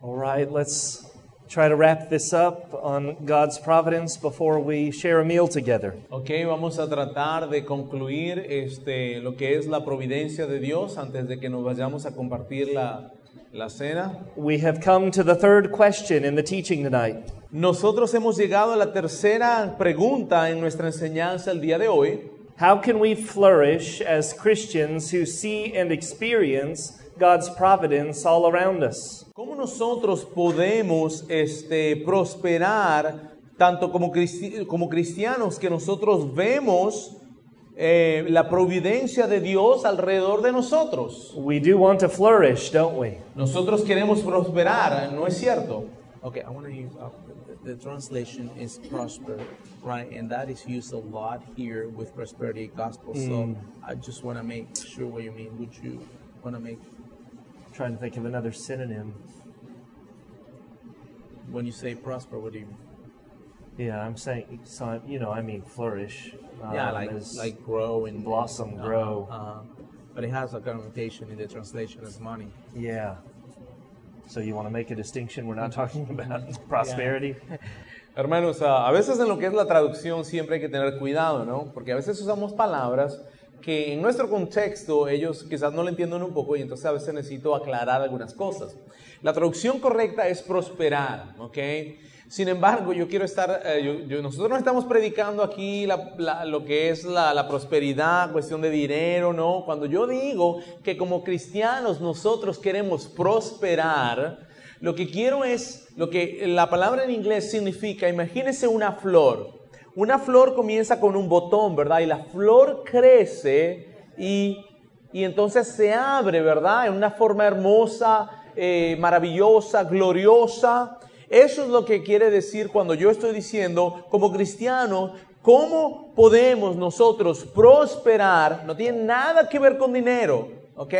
All right, let's try to wrap this up on God's providence before we share a meal together. Ok, vamos a tratar de concluir este, lo que es la providencia de Dios antes de que nos vayamos a compartir la, la cena. We have come to the third question in the teaching tonight. Nosotros hemos llegado a la tercera pregunta en nuestra enseñanza el día de hoy. How can we flourish as Christians who see and experience God's providence all around us? ¿Cómo nosotros podemos este, prosperar tanto como, cristi- como cristianos que nosotros vemos eh, la providencia de Dios alrededor de nosotros? We do want to flourish, don't we? Nosotros queremos prosperar, ¿no es cierto? Okay, I want to use uh, the, the translation is prosper, right? And that is used a lot here with prosperity gospel. So I just want to make sure what you mean. Would you want to make trying to think of another synonym. when you say prosper? What do you mean? Yeah, I'm saying, so, you know, I mean flourish. yeah, um, like like grow and blossom, uh, grow. Uh, but it has a connotation in the translation as money. Yeah. So you want to make a distinction? We're not talking about prosperity. Hermanos, a veces en lo que es la traducción siempre hay que tener cuidado, ¿no? Porque a veces usamos palabras que en nuestro contexto ellos quizás no lo entienden un poco y entonces a veces necesito aclarar algunas cosas. La traducción correcta es prosperar, ¿ok? Sin embargo, yo quiero estar, eh, yo- yo- nosotros no estamos predicando aquí la- la- lo que es la, la prosperidad, cuestión de dinero, ¿no? Cuando yo digo que como cristianos nosotros queremos prosperar, lo que quiero es, lo que la palabra en inglés significa, imagínese una flor. Una flor comienza con un botón, ¿verdad? Y la flor crece y, y entonces se abre, ¿verdad? En una forma hermosa, eh, maravillosa, gloriosa. Eso es lo que quiere decir cuando yo estoy diciendo, como cristianos, ¿cómo podemos nosotros prosperar? No tiene nada que ver con dinero, ¿ok?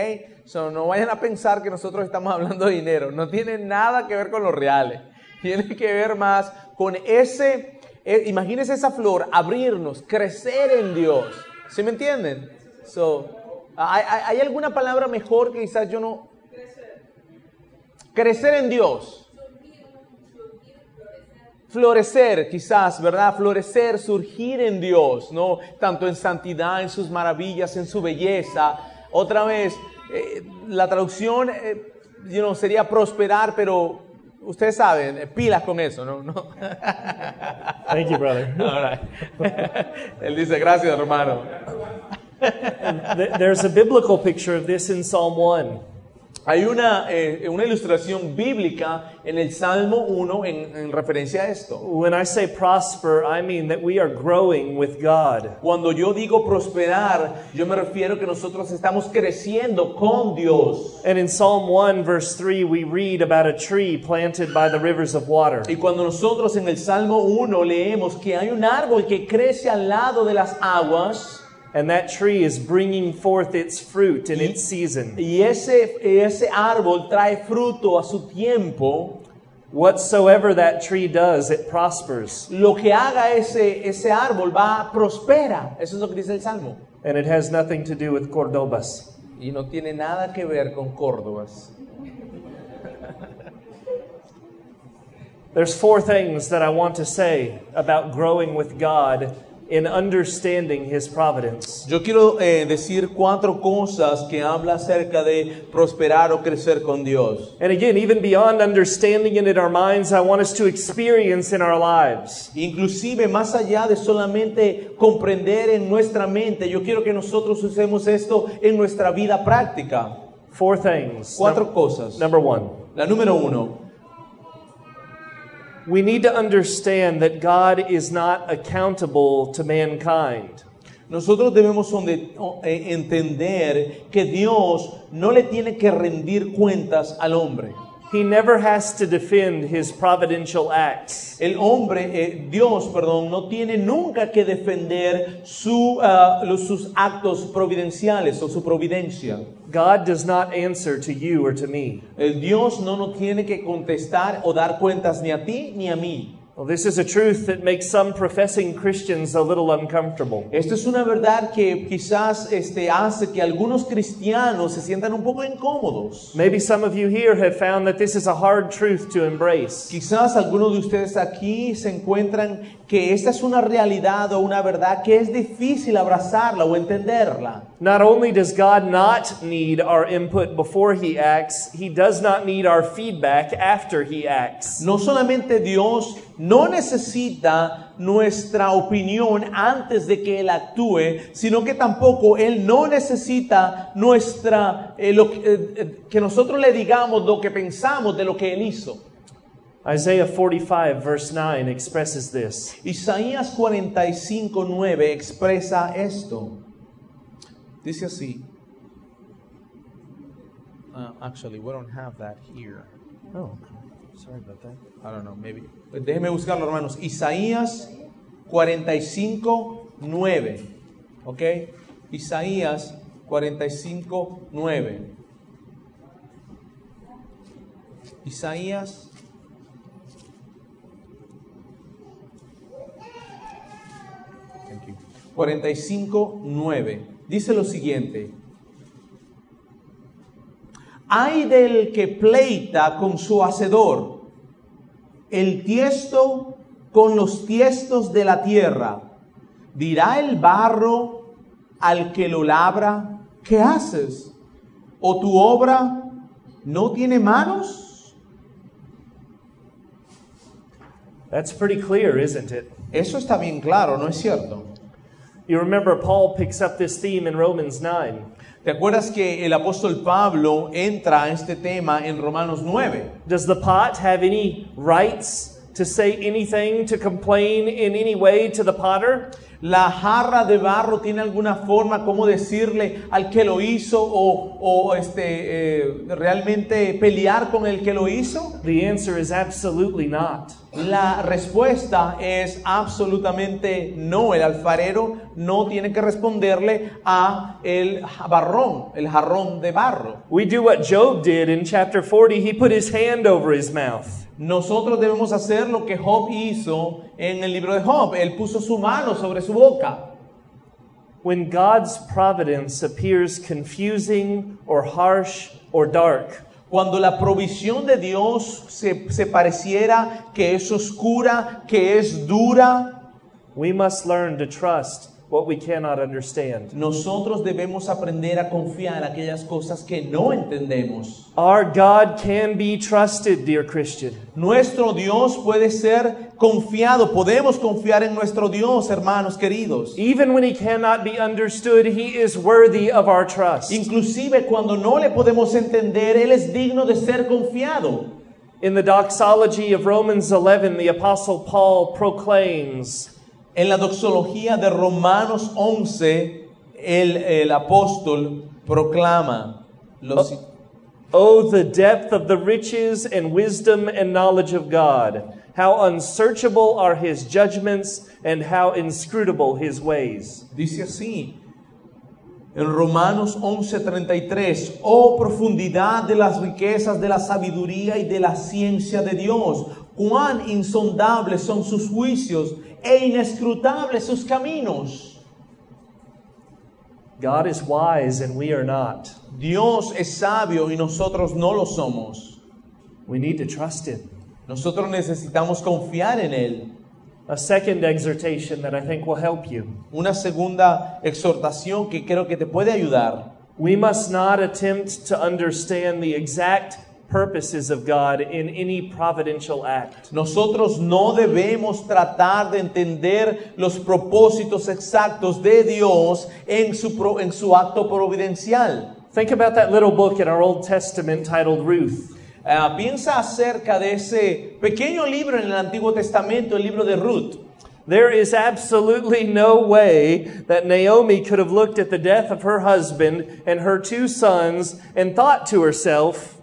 So, no vayan a pensar que nosotros estamos hablando de dinero. No tiene nada que ver con los reales. Tiene que ver más con ese, eh, imagínense esa flor, abrirnos, crecer en Dios. ¿Sí me entienden? So, ¿hay, alguna palabra mejor que quizás yo no... Crecer en Dios. Florecer, quizás, ¿verdad? Florecer, surgir en Dios, ¿no? Tanto en santidad, en sus maravillas, en su belleza. Otra vez, eh, la traducción, eh, you sería prosperar, pero ustedes saben, eh, pilas con eso, ¿no? ¿No? Thank you, brother. All right. Él dice, gracias, hermano. Th- There's a biblical picture of this in Psalm 1. Hay una, eh, una ilustración bíblica en el Salmo 1 en, en referencia a esto. When I say prosper, I mean that we are growing with God. Cuando yo digo prosperar, yo me refiero que nosotros estamos creciendo con Dios. And in Psalm 1, verse 3, we read about a tree planted by the rivers of water. Y cuando nosotros en el Salmo 1 leemos que hay un árbol que crece al lado de las aguas, And that tree is bringing forth its fruit in its season. y ese, ese árbol trae fruto a su tiempo, Whatsoever that tree does, it prospers. lo que haga ese, ese árbol va, prospera. Eso es lo que dice el Salmo. And it has nothing to do with Cordobas. Y no tiene nada que ver con Córdobas. There's four things that I want to say about growing with God in understanding His providence. Yo quiero eh, decir cuatro cosas que habla acerca de prosperar o crecer con Dios. And again, even beyond understanding it in our minds, I want us to experience in our lives. Inclusive más allá de solamente comprender en nuestra mente, yo quiero que nosotros usemos esto en nuestra vida práctica. Four things. Cuatro cosas. Number one, La número uno, we need to understand that God is not accountable to mankind. nosotros debemos eh, entender que Dios no le tiene que rendir cuentas al hombre. He never has to defend his providential acts. El hombre, eh, Dios, perdón, no tiene nunca que defender su, los- sus actos providenciales o su providencia. God does not answer to you or to me. El Dios no nos tiene que contestar o dar cuentas ni a ti ni a mí. Well, this is a truth that makes some professing Christians a little uncomfortable. Esto es una verdad que quizás este, hace que algunos cristianos se sientan un poco incómodos. Maybe some of you here have found that this is a hard truth to embrace. Quizás algunos de ustedes aquí se encuentran que esta es una realidad o una verdad que es difícil abrazarla o entenderla. Not only does God not need our input before He acts, He does not need our feedback after He acts. No solamente Dios no necesita nuestra opinión antes de que Él actúe, sino que tampoco Él no necesita nuestra, eh, lo que- eh, eh, que nosotros le digamos lo que pensamos de lo que Él hizo. Isaiah 45, verse 9, expresses this. Isaías 45:9 expresa esto. Dice así. Uh, actually, we don't have that here. Oh, sorry about that. I don't know, maybe. Déjenme buscarlo, hermanos. Isaías 45:9. ¿Ok? Isaías 45:9. Isaías Thank you. 45:9. Dice lo siguiente: Hay del que pleita con su hacedor, el tiesto con los tiestos de la tierra. Dirá el barro al que lo labra, ¿qué haces? ¿O tu obra no tiene manos? That's pretty clear, isn't it? Eso está bien claro, ¿no es cierto? You remember Paul picks up this theme in Romans 9. ¿Te acuerdas que el apóstol Pablo entra a este tema en Romanos 9? Does the pot have any rights to say anything, to complain in any way to the potter? ¿La jarra de barro tiene alguna forma como decirle al que lo hizo o, o, este, eh, realmente pelear con el que lo hizo? The answer is absolutely not. La respuesta es absolutamente no. El alfarero no tiene que responderle a el barrón, el jarrón de barro. We do what Job did in chapter 40. He put his hand over his mouth. Nosotros debemos hacer lo que Job hizo en el libro de Job. Él puso su mano sobre su boca. When God's providence appears confusing or harsh or dark, Cuando la provisión de Dios se, se pareciera que es oscura, que es dura, we must learn to trust what we cannot understand. nosotros debemos aprender a confiar en aquellas cosas que no entendemos. Our God can be trusted, dear Christian. Nuestro Dios puede ser confiado, podemos confiar en nuestro Dios, hermanos queridos. Even when he cannot be understood, he is worthy of our trust. Inclusive cuando no le podemos entender, Él es digno de ser confiado. In the doxology of Romans 11, the Apostle Paul proclaims, En la doxología de Romanos 11, el, el apóstol proclama los... Oh, the depth of the riches and wisdom and knowledge of God! How unsearchable are his judgments and how inscrutable his ways. Dice así, en Romanos 11:33, oh profundidad de las riquezas de la sabiduría y de la ciencia de Dios, cuán insondables son sus juicios e inescrutables sus caminos. God is wise and we are not. Dios es sabio y nosotros no lo somos. We need to trust him. Nosotros necesitamos confiar en Él. A second exhortation that I think will help you. Una segunda exhortación que creo que te puede ayudar. We must not attempt to understand the exact purposes of God in any providential act. Nosotros no debemos tratar de entender los propósitos exactos de Dios en su, pro- en su acto providencial. Think about that little book in our Old Testament titled Ruth. Ah, piensa acerca de ese pequeño libro en el Antiguo Testamento, el libro de Ruth. There is absolutely no way that Naomi could have looked at the death of her husband and her two sons and thought to herself,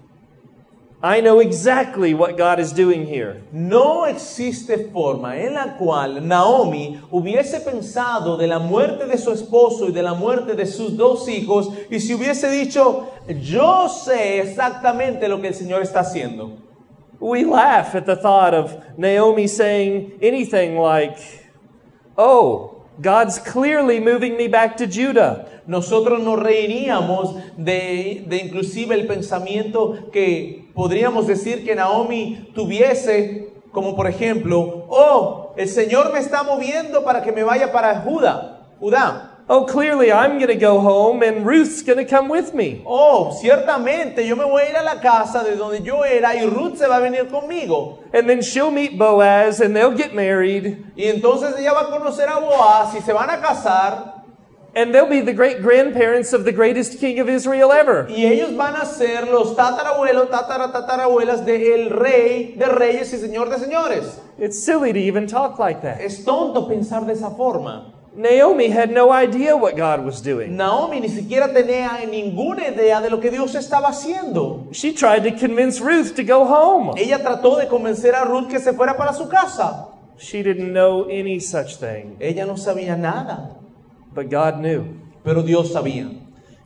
I know exactly what God is doing here. No existe forma en la cual Naomi hubiese pensado de la muerte de su esposo y de la muerte de sus dos hijos y si hubiese dicho, yo sé exactamente lo que el Señor está haciendo. We laugh at the thought of Naomi saying anything like, Oh, God's clearly moving me back to Judah. Nosotros nos reiríamos de, de inclusive el pensamiento que podríamos decir que Naomi tuviese, como por ejemplo, oh, el Señor me está moviendo para que me vaya para Judá, Judá. Oh, clearly I'm going to go home and Ruth's going to come with me. Oh, ciertamente yo me voy a ir a la casa de donde yo era y Ruth se va a venir conmigo. And then she'll meet Boaz and they'll get married Y entonces ella va a conocer a Boaz y se van a casar and they'll be the great grandparents of the greatest king of Israel ever. y ellos van a ser los tatarabuelos, tatara, tatarabuelas del rey de reyes y señor de señores. It's silly to even talk like that. Es tonto pensar de esa forma. Naomi had no idea what God was doing. Naomi ni siquiera tenía ninguna idea de lo que Dios estaba haciendo. She tried to convince Ruth to go home. Ella trató de convencer a Ruth que se fuera para su casa. She didn't know any such thing, Ella no sabía nada, but God knew. pero Dios sabía.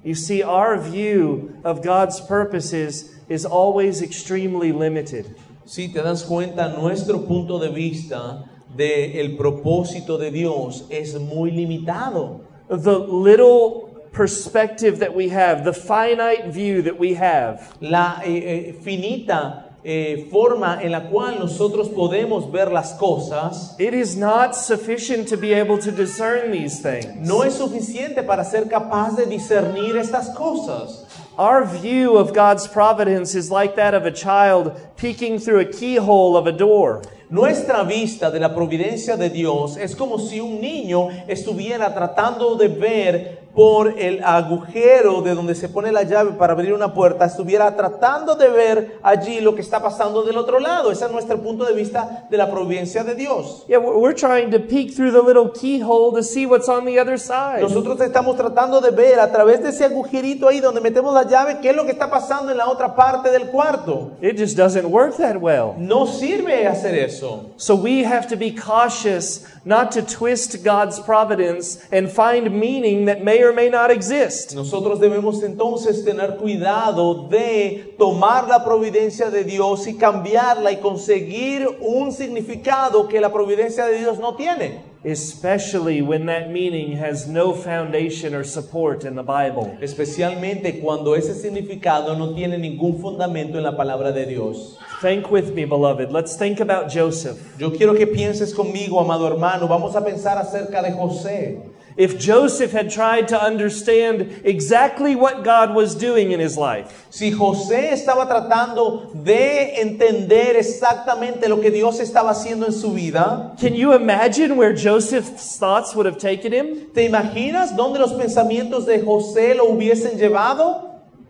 You see, our view of God's purposes is always extremely limited. Si te das cuenta, nuestro punto de vista del propósito de Dios es muy limitado. The little perspective that we have, the finite view that we have, La eh, eh, finita eh, forma en la cual nosotros podemos ver las cosas it is not sufficient to be able to discern these things. no es suficiente para ser capaz de discernir estas cosas. Our view of God's providence is like that of a child peeking through a keyhole of a door. Nuestra vista de la providencia de Dios es como si un niño estuviera tratando de ver por el agujero de donde se pone la llave para abrir una puerta, estuviera tratando de ver allí lo que está pasando del otro lado. Ese es nuestro punto de vista de la providencia de Dios. Yeah, we're we're trying to peek through the little keyhole to see what's on the other side. Nosotros estamos tratando de ver a través de ese agujerito ahí donde metemos la llave qué es lo que está pasando en la otra parte del cuarto. It just doesn't work that well. No sirve hacer eso. So we have to be cautious not to twist God's providence and find meaning that may or may not exist. Nosotros debemos entonces tener cuidado de tomar la providencia de Dios y cambiarla y conseguir un significado que la providencia de Dios no tiene. Especially when that meaning has no foundation or support in the Bible. Especialmente cuando ese significado no tiene ningún fundamento en la palabra de Dios. Think with me, beloved. Let's think about Joseph. Yo quiero que pienses conmigo, amado hermano. Vamos a pensar acerca de José. If Joseph had tried to understand exactly what God was doing in his life, Si José estaba tratando de entender exactamente lo que Dios estaba haciendo en su vida, can you imagine where Joseph's thoughts would have taken him? ¿te imaginas dónde los pensamientos de José lo hubiesen llevado?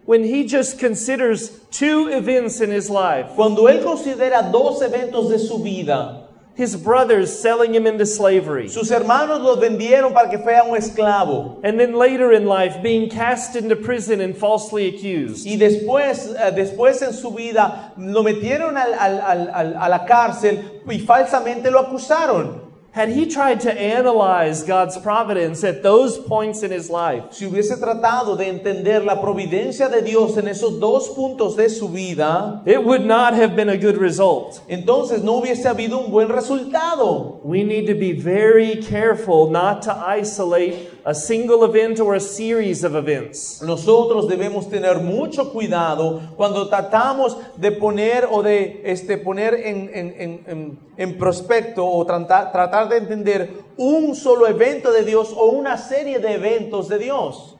When he just considers two events in his life Cuando él considera dos eventos de su vida, his brothers selling him into slavery, sus hermanos los vendieron para que fuera un esclavo. and then later in life being cast into prison and falsely accused. Y después, eh, después en su vida lo metieron al- al- al- a la cárcel y falsamente lo acusaron. Had he tried to analyze God's providence at those points in his life, Si hubiese tratado de entender la providencia de Dios en esos dos puntos de su vida, it would not have been a good result. entonces no hubiese habido un buen resultado. We need to be very careful not to isolate a single event or a series of events. Nosotros debemos tener mucho cuidado cuando tratamos de poner o de este, poner en, en- en- en- prospecto o tratar, tratar de entender un solo evento de Dios o una serie de eventos de Dios.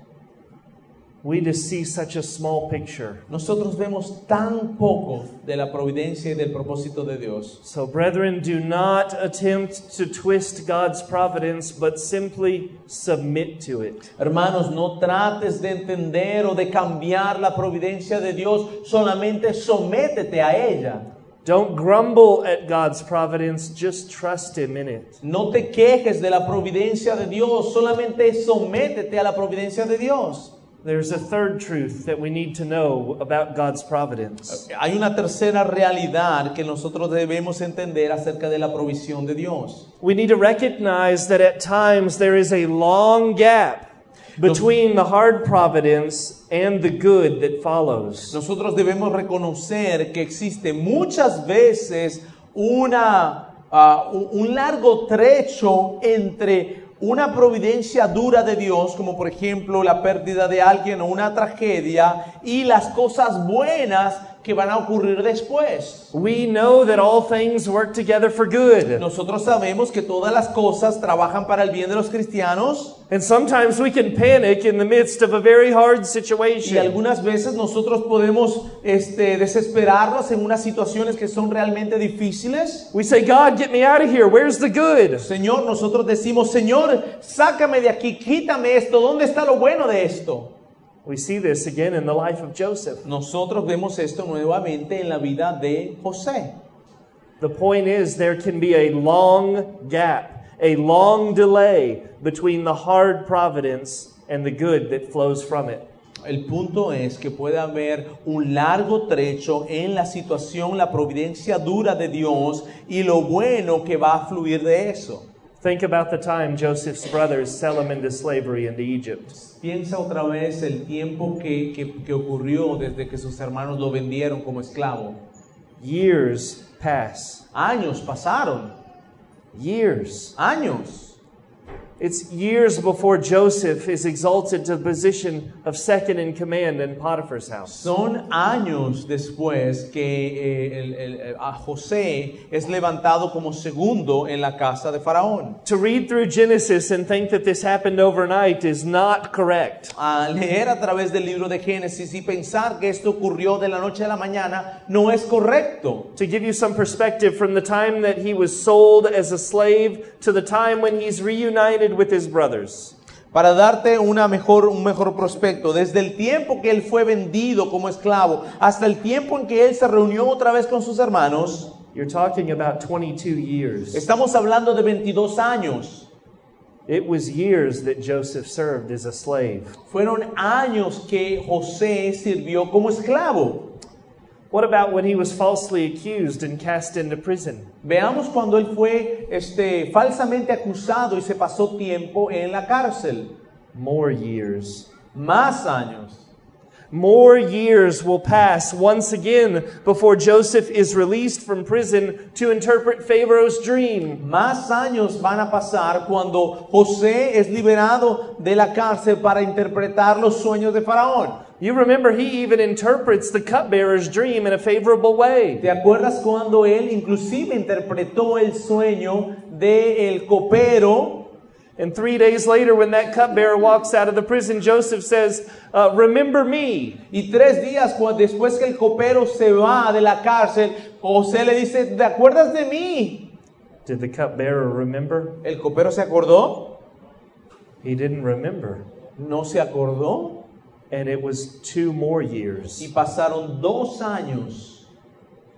We just see such a small picture. Nosotros vemos tan poco de la providencia y del propósito de Dios. So, brethren, do not attempt to twist God's providence, but simply submit to it. Hermanos, no trates de entender o de cambiar la providencia de Dios, solamente sométete a ella. Don't grumble at God's providence, just trust Him in it. No te quejes de la providencia de Dios, solamente sométete a la providencia de Dios. There's a third truth that we need to know about God's providence. Hay una tercera realidad que nosotros debemos entender acerca de la provisión de Dios. We need to recognize that at times there is a long gap between the hard providence and the good that follows. Nosotros debemos reconocer que existe muchas veces una, un un largo trecho entre una providencia dura de Dios, como por ejemplo la pérdida de alguien o una tragedia, y las cosas buenas que van a ocurrir después. We know that all things work together for good. Nosotros sabemos que todas las cosas trabajan para el bien de los cristianos And sometimes we can panic in the midst of a very hard y situation. algunas veces nosotros podemos este, desesperarnos en unas situaciones que son realmente difíciles. We say, God, get me out of here. Where's the good? Señor, nosotros decimos, Señor, sácame de aquí, quítame esto, ¿dónde está lo bueno de esto? We see this again in the life of Joseph. Nosotros vemos esto nuevamente en la vida de José. The point is, there can be a long gap, a long delay between the hard providence and the good that flows from it. El punto es que puede haber un largo trecho en la situación, la providencia dura de Dios y lo bueno que va a fluir de eso. Think about the time Joseph's brothers sell him into slavery into Egypt. Piensa otra vez el tiempo que, que- que ocurrió desde que sus hermanos lo vendieron como esclavo. Years pass. Años pasaron, Years. años. It's years before Joseph is exalted to the position of second in command in Potiphar's house. Son años después que eh, el- el- a José es levantado como segundo en la casa de Faraón. To read through Genesis and think that this happened overnight is not correct. A leer a través del libro de Génesis y pensar que esto ocurrió de la noche a la mañana no es correcto. To give you some perspective, from the time that he was sold as a slave to the time when he's reunited with his brothers. Para darte una mejor, un mejor prospecto, desde el tiempo que él fue vendido como esclavo hasta el tiempo en que él se reunió otra vez con sus hermanos, You're talking about 22 years. estamos hablando de 22 años. It was years that Joseph served as a slave. Fueron años que José sirvió como esclavo. What about when he was falsely accused and cast into prison? Veamos cuando él fue este, falsamente acusado y se pasó tiempo en la cárcel. More years. Más años. More years will pass once again before Joseph is released from prison to interpret Pharaoh's dream. Más años van a pasar cuando José es liberado de la cárcel para interpretar los sueños de Faraón. You remember he even interprets the cupbearer's dream in a favorable way. ¿Te acuerdas cuando él inclusive interpretó el sueño del copero? And three days later, when that cupbearer walks out of the prison, Joseph says, uh, Remember me. Y tres días después que el copero se va de la cárcel, José le dice, ¿te acuerdas de mí? Did the cupbearer remember? ¿El copero se acordó? He didn't remember. No se acordó. And it was two more Y years. pasaron dos años.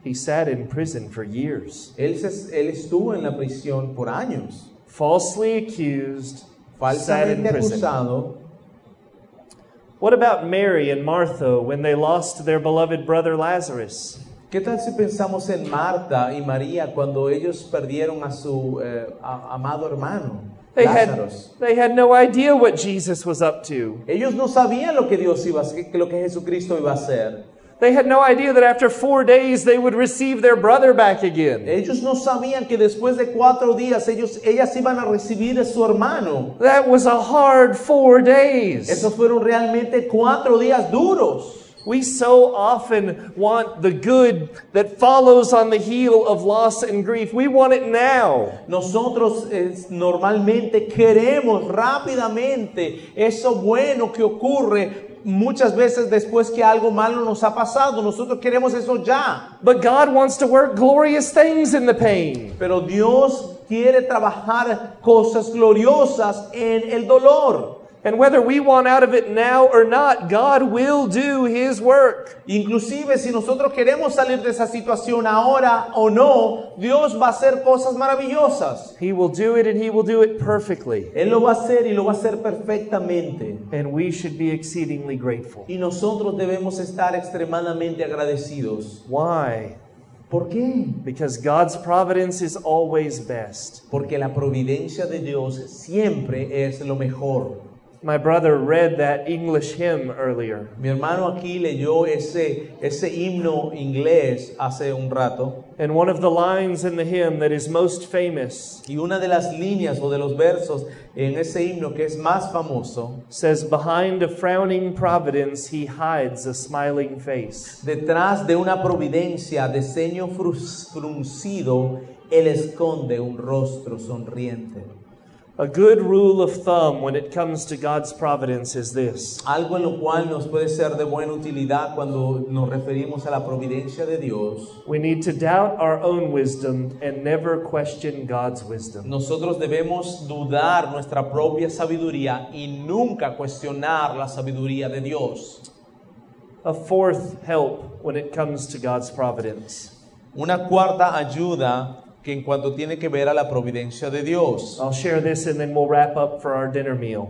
He sat in prison for years, Él, se- él estuvo en la prisión por años. Falsely accused, sat in prison. acusado. What about Mary and Martha when they lost their beloved brother Lazarus? ¿Qué tal si pensamos en Marta y María cuando ellos perdieron a su eh, a- amado hermano, They Lázaro? had, they had no idea what Jesus was up to. Ellos no sabían lo que Dios iba a lo que Jesucristo iba a hacer. They had no idea that after four days they would receive their brother back again. Ellos no sabían que después de cuatro días ellos, ellas iban a recibir a su hermano. That was a hard four days. Esos fueron realmente cuatro días duros. We so often want the good that follows on the heel of loss and grief. We want it now. Nosotros eh, normalmente queremos rápidamente eso bueno que ocurre muchas veces después que algo malo nos ha pasado. Nosotros queremos eso ya. But God wants to work glorious things in the pain. Pero Dios quiere trabajar cosas gloriosas en el dolor. And whether we want out of it now or not, God will do His work. Inclusive si nosotros queremos salir de esa situación ahora o no, Dios va a hacer cosas maravillosas. He will do it and He will do it perfectly. Él lo va a hacer y lo va a hacer perfectamente. And we should be exceedingly grateful. Y nosotros debemos estar extremadamente agradecidos. Why? ¿Por qué? Because God's providence is always best. Porque la providencia de Dios siempre es lo mejor. My brother read that English hymn earlier. Mi hermano aquí leyó ese, ese himno inglés hace un rato And one of the lines in the hymn that is most famous y una de las líneas o de los versos en ese himno que es más famoso, says, Behind a frowning providence, he hides a smiling face. detrás de una providencia de ceño fruncido, él esconde un rostro sonriente. A good rule of thumb when it comes to God's providence is this Algo en lo cual nos puede ser de buena utilidad cuando nos referimos a la providencia de Dios. we need to doubt our own wisdom and never question God's wisdom. Nosotros debemos dudar nuestra propia sabiduría y nunca cuestionar la sabiduría de Dios. A fourth help when it comes to God's providence. Una cuarta ayuda que en cuanto tiene que ver a la providencia de Dios. I'll share this and then we'll wrap up for our dinner meal.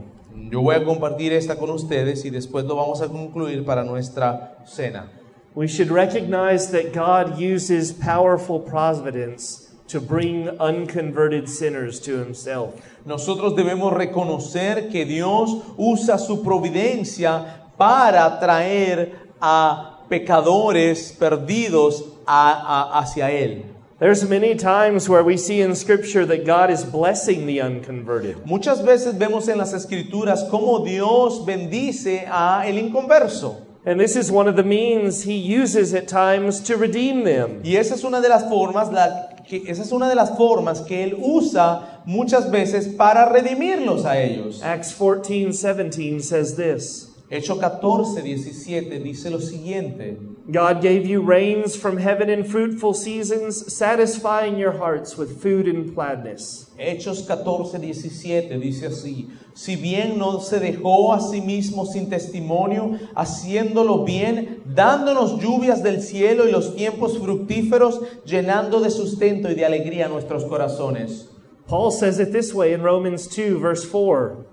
Yo voy a compartir esta con ustedes y después lo vamos a concluir para nuestra cena. We should recognize that God uses powerful providence to bring unconverted sinners to himself. Nosotros debemos reconocer que Dios usa su providencia para traer a pecadores perdidos a- a- hacia Él. There's many times where we see in scripture that God is blessing the unconverted. Muchas veces vemos en las escrituras cómo Dios bendice a el inconverso. And this is one of the means he uses at times to redeem them. Y esa es una de las formas, la, que, esa es una de las formas que Él usa muchas veces para redimirlos a ellos. Acts 14, 17 says this. Hecho 14, 17 dice lo siguiente. God gave you rains from heaven in fruitful seasons, satisfying your hearts with food and gladness. Hechos 14, 17 dice así, si bien no se dejó a sí mismo sin testimonio, haciéndolo bien, dándonos lluvias del cielo y los tiempos fructíferos, llenando de sustento y de alegría nuestros corazones. Paul says it this way in Romans 2, verse 4.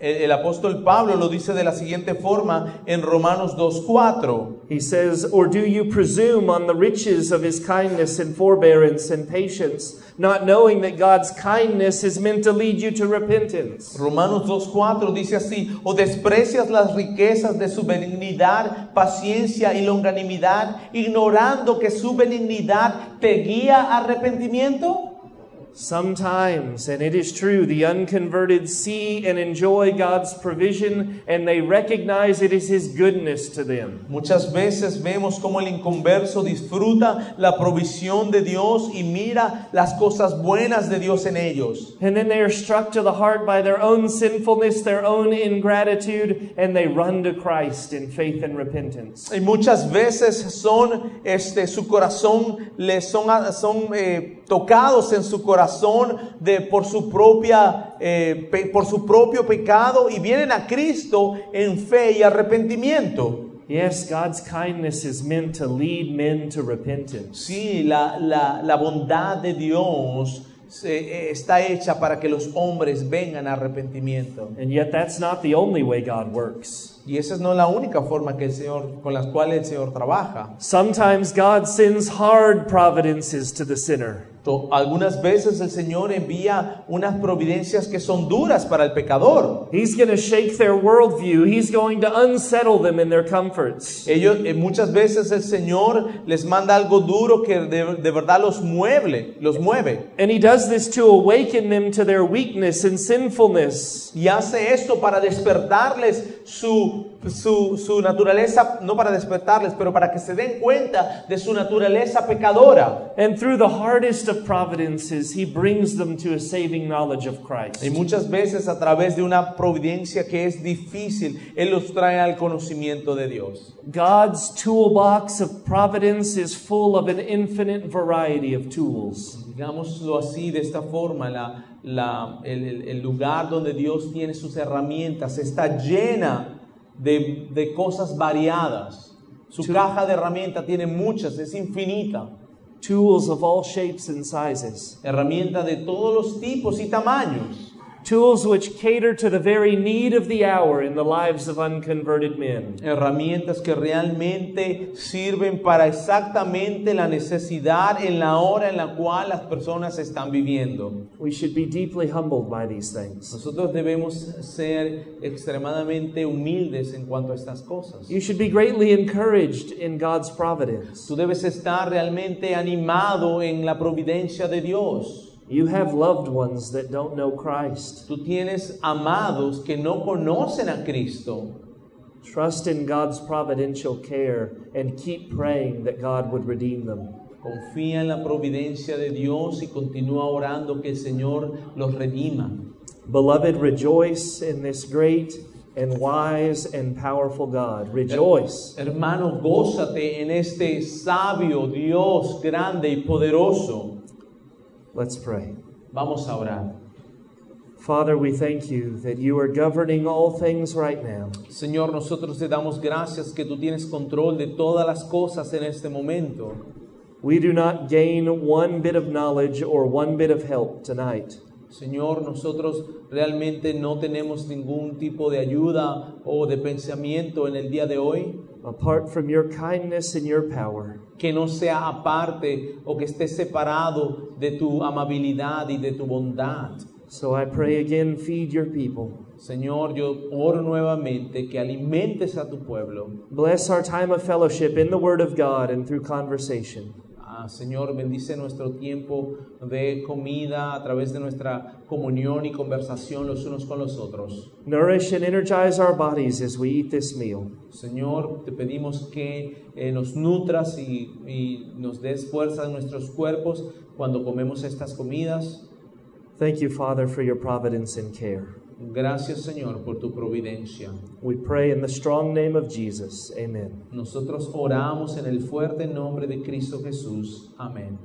El, el apóstol Pablo lo dice de la siguiente forma en Romanos 2, 4. He says, Or do you presume on the riches of his kindness and forbearance and patience, not knowing that God's kindness is meant to lead you to repentance? Romanos 2.4 dice así, o desprecias las riquezas de su benignidad, paciencia y longanimidad, ignorando que su benignidad te guía a arrepentimiento. Sometimes, and it is true, the unconverted see and enjoy God's provision and they recognize it is his goodness to them. Muchas veces vemos como el inconverso disfruta la provisión de Dios y mira las cosas buenas de Dios en ellos. And then they are struck to the heart by their own sinfulness, their own ingratitude, and they run to Christ in faith and repentance. Y muchas veces son, este, su corazón, les son, son eh, tocados en su corazón de, por, su propia, eh, pe- por su propio pecado y vienen a Cristo en fe y arrepentimiento. Yes, God's kindness is meant to lead men to repentance. Sí, la, la, la bondad de Dios se- eh, está hecha para que los hombres vengan a arrepentimiento. And yet, that's not the only way God works. Y esa es no la única forma que el Señor, con las cuales el Señor trabaja. Sometimes God sends hard providences to the sinner. Algunas veces el Señor envía unas providencias que son duras para el pecador. He's going to shake their worldview. He's going to unsettle them in their comforts. Ellos, eh, muchas veces el Señor les manda algo duro que de, de verdad los mueve, los mueve. And he does this to awaken them to their weakness and sinfulness. Y hace esto para despertarles su, su, su naturaleza, no para despertarles, pero para que se den cuenta de su naturaleza pecadora. And through the hardest of providences, he brings them to a saving knowledge of Christ. Y muchas veces a través de una providencia que es difícil, Él los trae al conocimiento de Dios. God's toolbox of providence is full of an infinite variety of tools. Digámoslo así, de esta forma, la, la- el, el- lugar donde Dios tiene sus herramientas está llena de, de cosas variadas. Su caja de herramientas tiene muchas, es infinita. Tools of all shapes and sizes. Herramientas de todos los tipos y tamaños. Tools which cater to the very need of the hour in the lives of unconverted men. herramientas que realmente sirven para exactamente la necesidad en la hora en la cual las personas están viviendo. We should be deeply humbled by these things. Nosotros debemos ser extremadamente humildes en cuanto a estas cosas. You should be greatly encouraged in God's providence. Tú debes estar realmente animado en la providencia de Dios. You have loved ones that don't know Christ. Tú tienes amados que no conocen a Cristo. Trust in God's providential care and keep praying that God would redeem them. Confía en la providencia de Dios y continúa orando que el Señor los redima. Beloved, rejoice in this great and wise and powerful God. Rejoice. Hermano, gózate en este sabio Dios grande y poderoso. Let's pray. Vamos a orar. Father, we thank you that you are governing all things right now. Señor, nosotros te damos gracias que tú tienes control de todas las cosas en este momento. We do not gain one bit of knowledge or one bit of help tonight. Señor, nosotros realmente no tenemos ningún tipo de ayuda o de pensamiento en el día de hoy apart from your kindness and your power. que no sea aparte o que esté separado de tu amabilidad y de tu bondad. So I pray again, feed your people. Señor, yo oro nuevamente que alimentes a tu pueblo. Bless our time of fellowship in the Word of God and through conversation. Señor, bendice nuestro tiempo de comida a través de nuestra comunión y conversación los unos con los otros. Nourish and energize our bodies as we eat this meal. Señor, te pedimos que eh, nos nutras y, y nos des fuerza en nuestros cuerpos cuando comemos estas comidas. Thank you, Father, for your providence and care. Gracias, Señor, por tu providencia. We pray in the strong name of Jesus. Amen. Nosotros oramos en el fuerte nombre de Cristo Jesús. Amén.